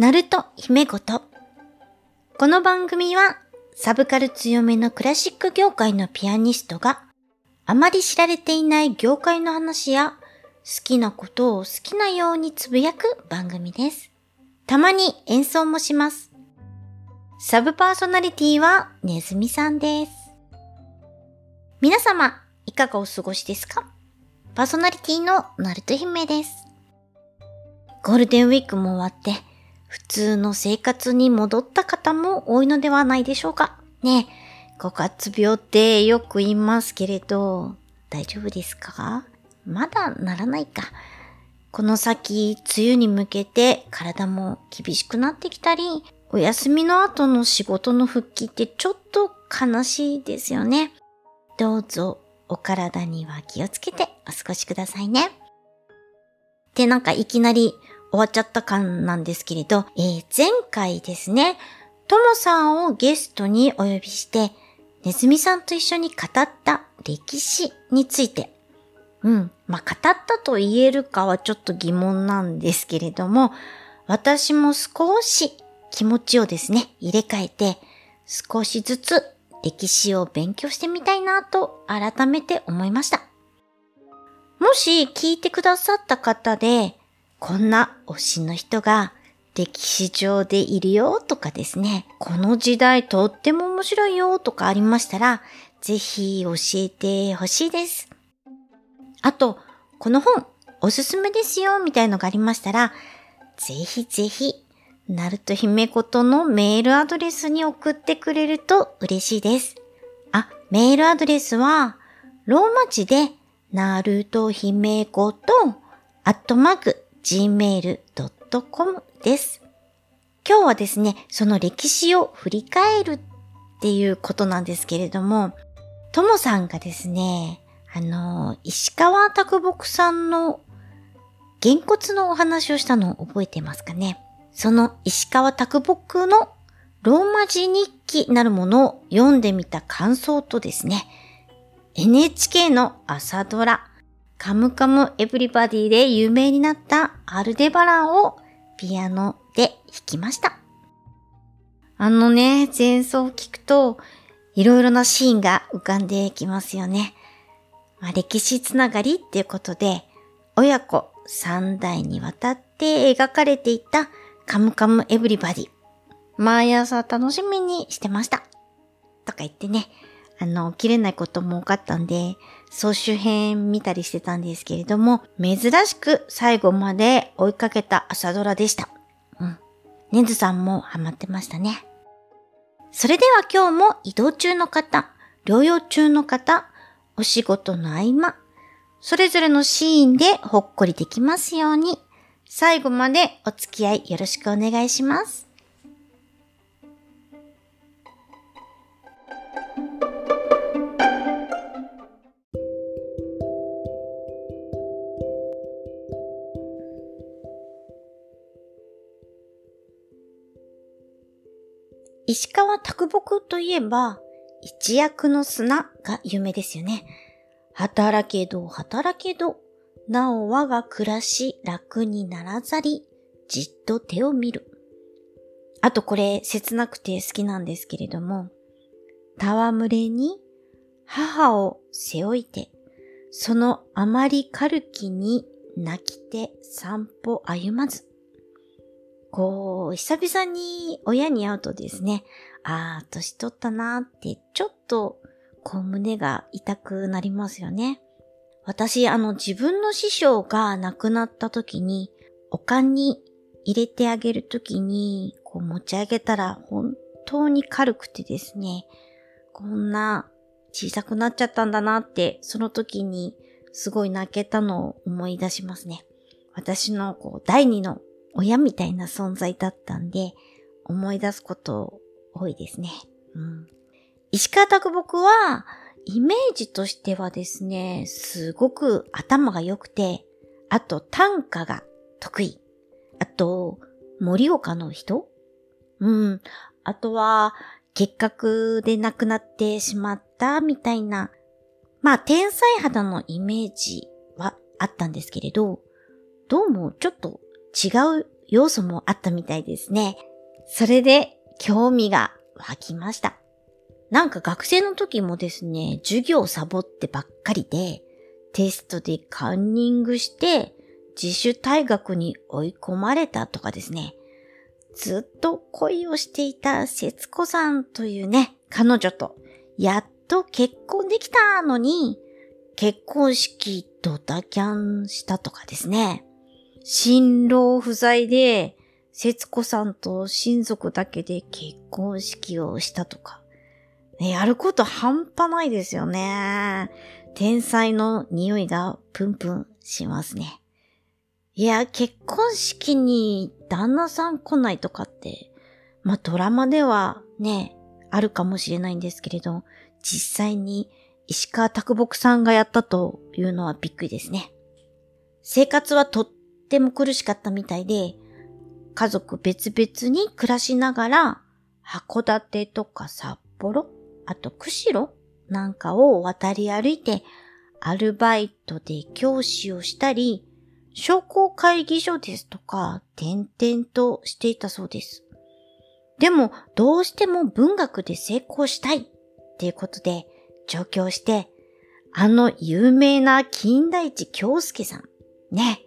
ナルト姫ごと。この番組はサブカル強めのクラシック業界のピアニストがあまり知られていない業界の話や好きなことを好きなようにつぶやく番組です。たまに演奏もします。サブパーソナリティはネズミさんです。皆様、いかがお過ごしですか？パーソナリティのナルト姫です。ゴールデンウィークも終わって、普通の生活に戻った方も多いのではないでしょうか。ねえ、5月病ってよく言いますけれど、大丈夫ですか？まだならないか。この先、梅雨に向けて体も厳しくなってきたり、お休みの後の仕事の復帰ってちょっと悲しいですよね。どうぞお体には気をつけてお過ごしくださいね。で、なんかいきなり終わっちゃった感なんですけれど、えー前回ですね、ともさんをゲストにお呼びして、ねずみさんと一緒に語った歴史について、うん、まあ、語ったと言えるかはちょっと疑問なんですけれども、私も少し気持ちをですね、入れ替えて、少しずつ歴史を勉強してみたいなと改めて思いました。もし聞いてくださった方で、こんな推しの人が歴史上でいるよとかですね、この時代とっても面白いよとかありましたら、ぜひ教えてほしいです。あと、この本おすすめですよみたいのがありましたら、ぜひぜひ、ナルト姫ことのメールアドレスに送ってくれると嬉しいです。あ、メールアドレスは、ローマ字で、なると姫こと、アットマーク、gmail.com です。今日はですね、その歴史を振り返るっていうことなんですけれども、ともさんがですね、あの、石川啄木さんのげんこつのお話をしたのを覚えてますかね？その石川啄木のローマ字日記なるものを読んでみた感想とですね、NHK の朝ドラ、カムカムエブリバディで有名になったアルデバランをピアノで弾きました。あのね、前奏を聞くと、いろいろなシーンが浮かんできますよね。まあ、歴史つながりっていうことで、親子三代にわたって描かれていたカムカムエブリバディ。毎朝楽しみにしてました。とか言ってね、あの、起きれないことも多かったんで、総集編見たりしてたんですけれども、珍しく最後まで追いかけた朝ドラでした。うん。ネズさんもハマってましたね。それでは今日も移動中の方、療養中の方、お仕事の合間、それぞれのシーンでほっこりできますように、最後までお付き合いよろしくお願いします。石川啄木といえば、一躍の砂が有名ですよね。働けど働けど、なお我が暮らし楽にならざり、じっと手を見る。あとこれ切なくて好きなんですけれども、戯れに母を背負いて、そのあまり軽きに泣きて散歩歩まず。こう、久々に親に会うとですね、ああ、年取ったなーって、ちょっと、こう胸が痛くなりますよね。私、あの、自分の師匠が亡くなった時に、おかんに入れてあげる時に、こう持ち上げたら本当に軽くてですね、こんな小さくなっちゃったんだなって、その時にすごい泣けたのを思い出しますね。私のこう第二の親みたいな存在だったんで、思い出すこと多いですね。うん。石川啄木は、イメージとしてはですね、すごく頭が良くて、あと短歌が得意。あと、森岡の人うん。あとは、結核で亡くなってしまったみたいな、まあ、天才肌のイメージはあったんですけれど、どうもちょっと違う要素もあったみたいですね。それで興味が湧きました。なんか学生の時もですね、授業をサボってばっかりで、テストでカンニングして、自主退学に追い込まれたとかですね。ずっと恋をしていた節子さんというね、彼女と、やっと結婚できたのに、結婚式ドタキャンしたとかですね。新郎不在で、節子さんと親族だけで結婚式をしたとか。ね、やること半端ないですよね。天才の匂いがプンプンしますね。いや、結婚式に旦那さん来ないとかって、まあドラマではね、あるかもしれないんですけれど、実際に石川拓木さんがやったというのはびっくりですね。生活はとっても苦しかったみたいで、家族別々に暮らしながら、函館とか札幌、あと釧路なんかを渡り歩いて、アルバイトで教師をしたり、商工会議所ですとか、転々としていたそうです。でも、どうしても文学で成功したいっていうことで、上京して、あの有名な金田一京介さん。ね。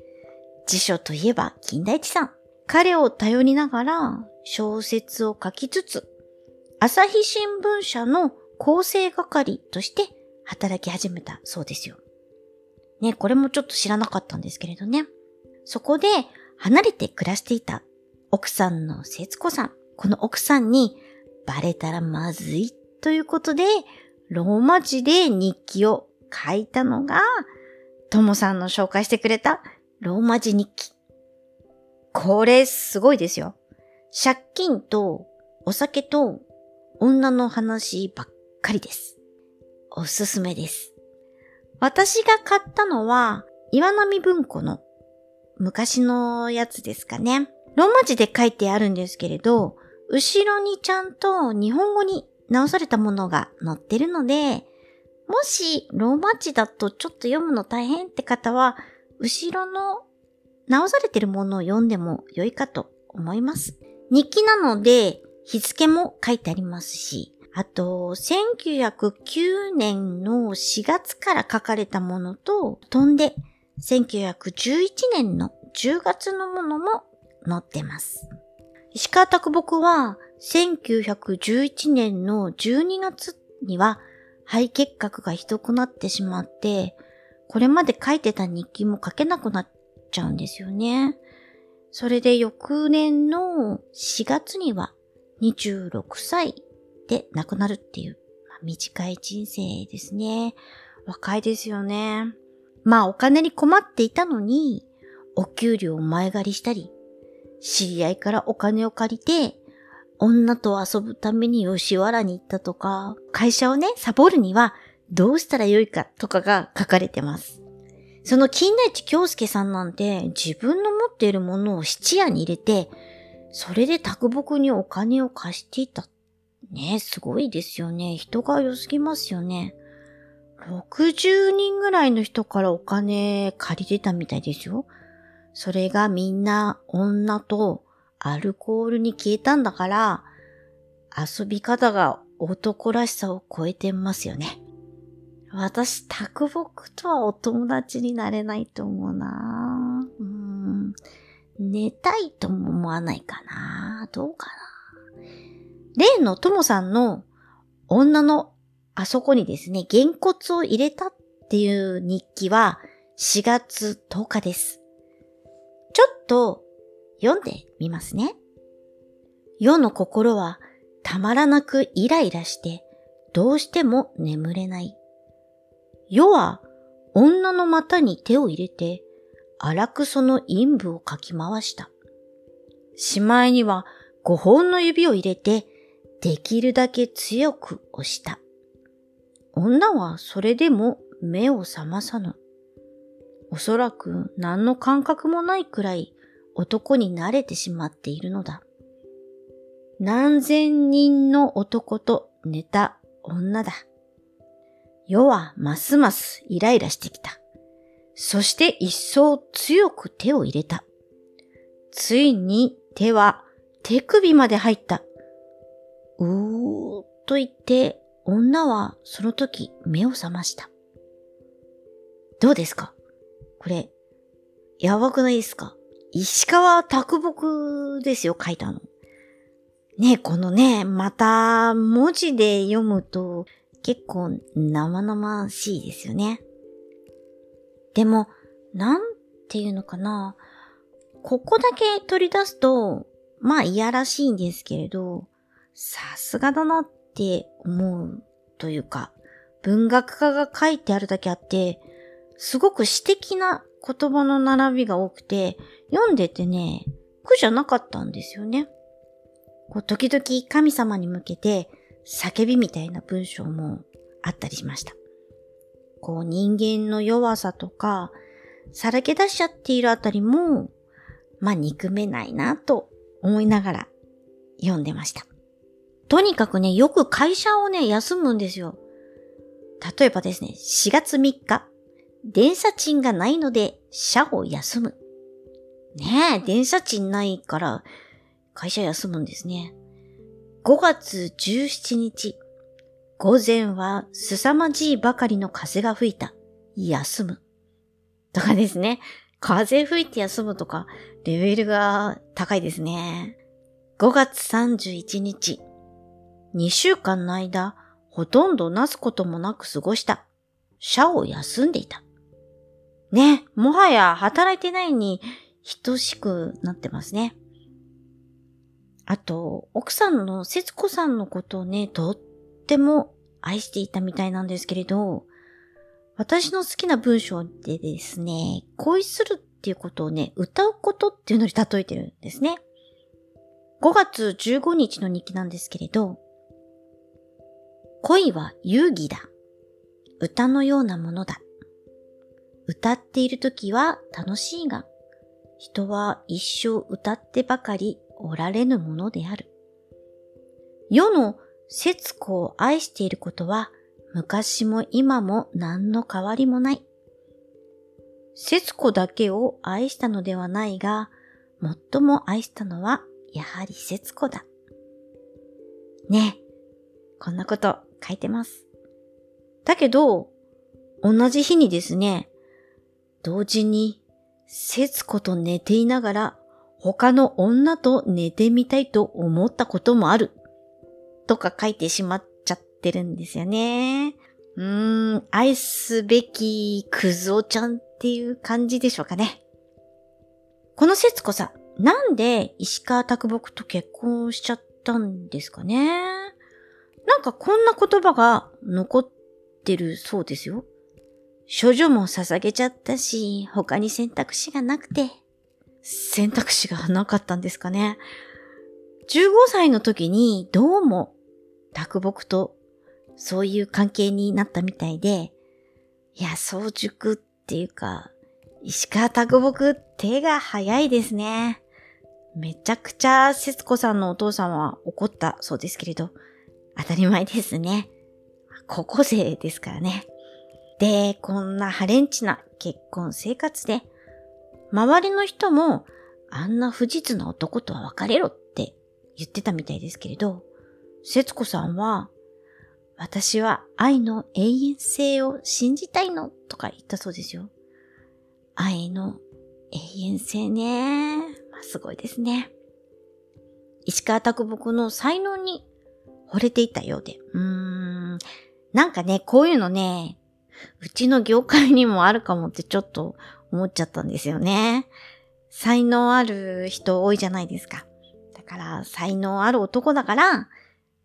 辞書といえば金田一さん。彼を頼りながら小説を書きつつ、朝日新聞社の構成係として働き始めたそうですよ。ね、これもちょっと知らなかったんですけれどね。そこで離れて暮らしていた奥さんの節子さん。この奥さんにバレたらまずいということで、ローマ字で日記を書いたのが、ともさんの紹介してくれたローマ字日記。これすごいですよ。借金とお酒と女の話ばっかりです。おすすめです。私が買ったのは岩波文庫の昔のやつですかね。ローマ字で書いてあるんですけれど、後ろにちゃんと日本語に直されたものが載ってるので、もしローマ字だとちょっと読むの大変って方は、後ろの直されてるものを読んでも良いかと思います。日記なので、日付も書いてありますし、あと、1909年の4月から書かれたものと、飛んで、1911年の10月のものも載ってます。石川拓木は、1911年の12月には肺結核がひどくなってしまって、これまで書いてた日記も書けなくなっちゃうんですよね。それで翌年の4月には26歳で亡くなるっていう、まあ、短い人生ですね。若いですよね。まあお金に困っていたのに、お給料を前借りしたり、知り合いからお金を借りて、女と遊ぶために吉原に行ったとか、会社をね、サボるにはどうしたらよいかとかが書かれてます。その金田一京介さんなんて自分の持っているものを質屋に入れて、それで卓木にお金を貸していた。ねすごいですよね。人が良すぎますよね。60人ぐらいの人からお金借りてたみたいですよ。それがみんな女とアルコールに消えたんだから、遊び方が男らしさを超えてますよね。私、卓木とはお友達になれないと思うなうん。寝たいとも思わないかなどうかな例のともさんの女のあそこにですね、げんこつを入れたっていう日記は4月10日です。ちょっと読んでみますね。世の心はたまらなくイライラしてどうしても眠れない。世は女の股に手を入れて荒くその陰部をかき回した。しまいには五本の指を入れてできるだけ強く押した。女はそれでも目を覚まさぬ。おそらく何の感覚もないくらい男に慣れてしまっているのだ。何千人の男と寝た女だ。世はますますイライラしてきた。そして一層強く手を入れた。ついに手は手首まで入った。うーと言って、女はその時目を覚ました。どうですか？これ、やばくないですか？石川拓木ですよ、書いたの。ねこのね、また文字で読むと結構生々しいですよね。でも、なんていうのかな。ここだけ取り出すと、まあいやらしいんですけれど、さすがだなって思うというか、文学家が書いてあるだけあって、すごく詩的な言葉の並びが多くて、読んでてね、苦じゃなかったんですよね。こう時々神様に向けて叫びみたいな文章もあったりしました。こう人間の弱さとか、さらけ出しちゃっているあたりも、まあ憎めないなと思いながら読んでました。とにかくね、よく会社をね、休むんですよ。例えばですね、4月3日、電車賃がないので、社を休む。ねえ、電車賃ないから、会社休むんですね。5月17日、午前は凄まじいばかりの風が吹いた。休む。とかですね。風吹いて休むとか、レベルが高いですね。5月31日。2週間の間、ほとんどなすこともなく過ごした。社を休んでいた。ね、もはや働いてないに等しくなってますね。あと、奥さんの節子さんのことをね、とっても愛していたみたいなんですけれど、私の好きな文章でですね、恋するっていうことをね、歌うことっていうのに例えてるんですね。5月15日の日記なんですけれど、恋は遊戯だ。歌のようなものだ。歌っている時は楽しいが、人は一生歌ってばかりおられぬものである。世の節子を愛していることは昔も今も何の変わりもない。節子だけを愛したのではないが、最も愛したのはやはり節子だ。ねえ、こんなこと書いてます。だけど、同じ日にですね、同時に、節子と寝ていながら他の女と寝てみたいと思ったこともある。とか書いてしまっちゃってるんですよね。うーん、愛すべきクズオちゃんっていう感じでしょうかね。この節子さん、なんで石川拓木と結婚しちゃったんですかね？なんかこんな言葉が残ってるそうですよ。処女も捧げちゃったし、他に選択肢がなくて、選択肢がなかったんですかね。15歳の時にどうも、卓木とそういう関係になったみたいで、いや、早熟っていうか、石川卓木手が早いですね。めちゃくちゃ節子さんのお父さんは怒ったそうですけれど、当たり前ですね。高校生ですからね。で、こんなハレンチな結婚生活で、周りの人も、あんな不実な男とは別れろって言ってたみたいですけれど、節子さんは、私は愛の永遠性を信じたいのとか言ったそうですよ。愛の永遠性ね。まあ、すごいですね。石川拓木の才能に惚れていたようで。うーん。なんかね、こういうのね、うちの業界にもあるかもってちょっと思っちゃったんですよね。才能ある人多いじゃないですか。だから、才能ある男だから、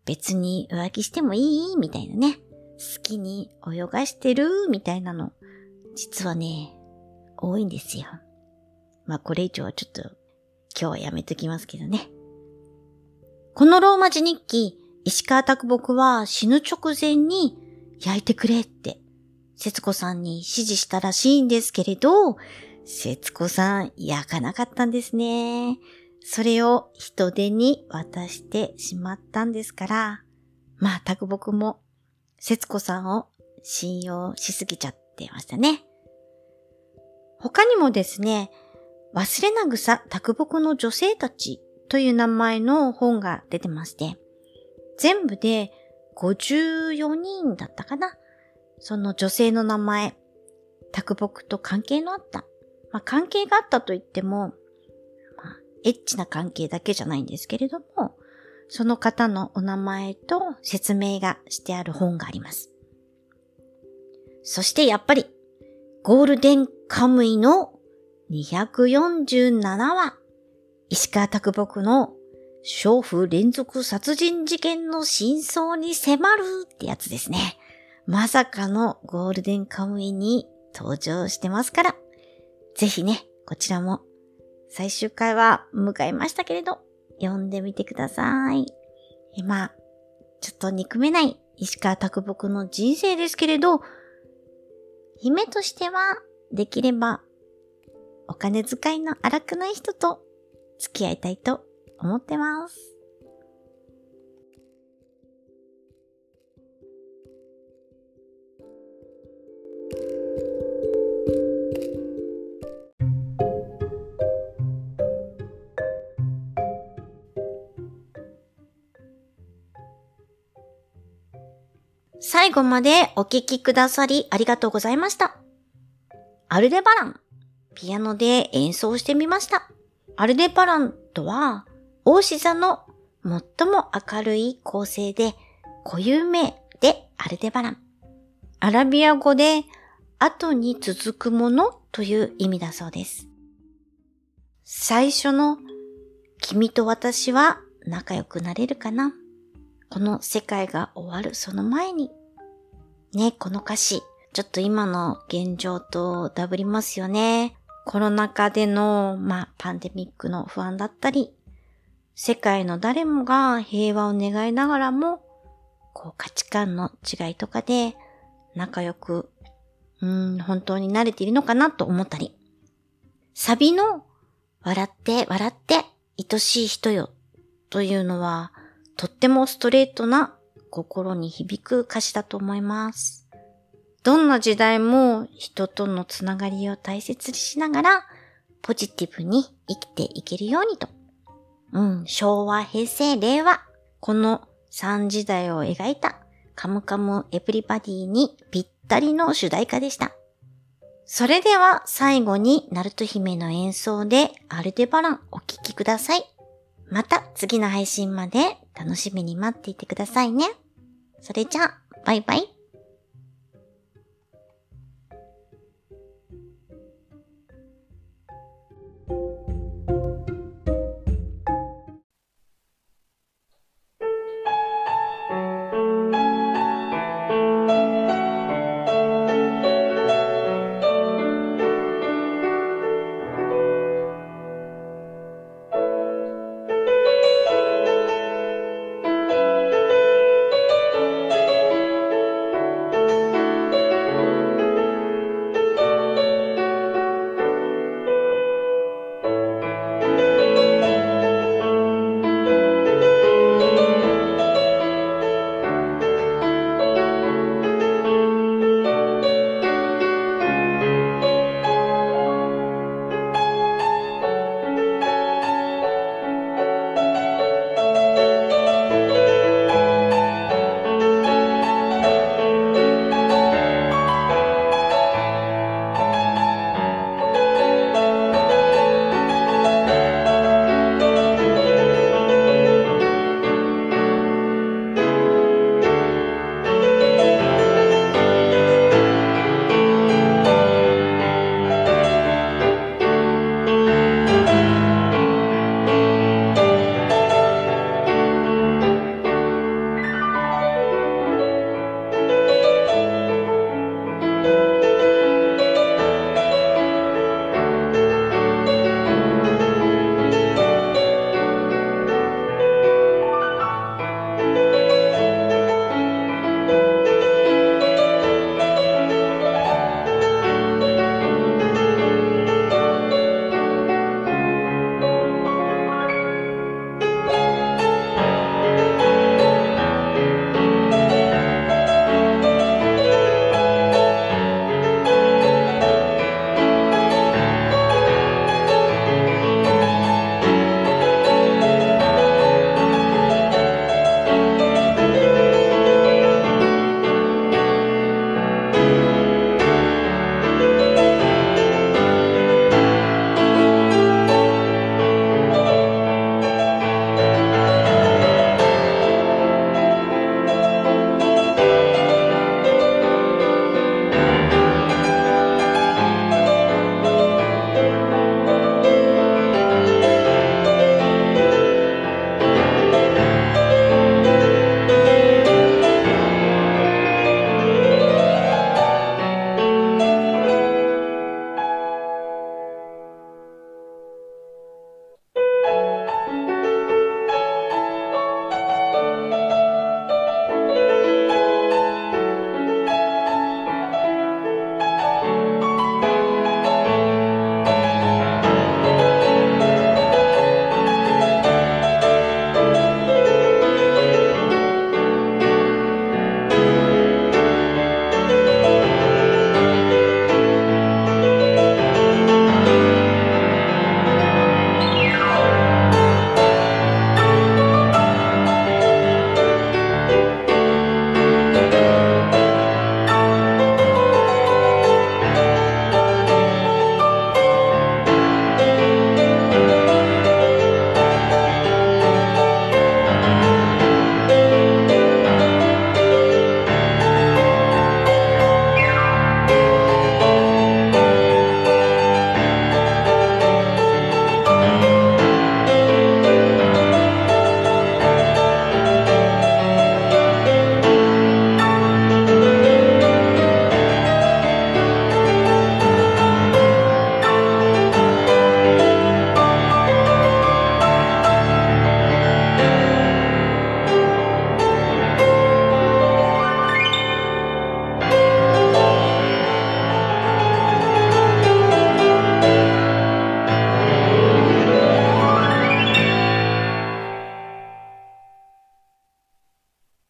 別に浮気してもいいみたいなね。好きに泳がしてるみたいなの。実はね、多いんですよ。まあ、これ以上はちょっと、今日はやめときますけどね。このローマ字日記、石川拓木は死ぬ直前に焼いてくれって節子さんに指示したらしいんですけれど、節子さん焼かなかったんですね。それを人手に渡してしまったんですから、まあ、拓木も節子さんを信用しすぎちゃってましたね。他にもですね、忘れなぐさ卓木の女性たちという名前の本が出てまして、全部で54人だったかな。その女性の名前、卓木と関係のあった。まあ、関係があったと言っても、まあ、エッチな関係だけじゃないんですけれども、その方のお名前と説明がしてある本があります。そしてやっぱり、ゴールデンカムイの247話、石川拓木の娼婦連続殺人事件の真相に迫るってやつですね。まさかのゴールデンカムイに登場してますから、ぜひね、こちらも最終回は迎えましたけれど、読んでみてください。え、まあ、ちょっと憎めない石川拓木の人生ですけれど、夢としては、できれば、お金遣いの荒くない人と付き合いたいと思ってます。最後までお聴きくださりありがとうございました。アルデバラン、ピアノで演奏してみました。アルデバランとは、大志座の最も明るい構成で固有名でアルデバラン。アラビア語で後に続くものという意味だそうです。最初の君と私は仲良くなれるかな？この世界が終わるその前に。ね、この歌詞、ちょっと今の現状とダブりますよね。コロナ禍での、まあ、パンデミックの不安だったり、世界の誰もが平和を願いながらも、こう価値観の違いとかで仲良く、うん、本当に慣れているのかなと思ったり。サビの笑って笑って愛しい人よというのは、とってもストレートな心に響く歌詞だと思います。どんな時代も人とのつながりを大切にしながら、ポジティブに生きていけるようにと。うん、昭和、平成、令和。この3時代を描いたカムカムエプリバディにぴったりの主題歌でした。それでは最後にナルト姫の演奏でアルデバランお聴きください。また次の配信まで楽しみに待っていてくださいね。それじゃあ、バイバイ。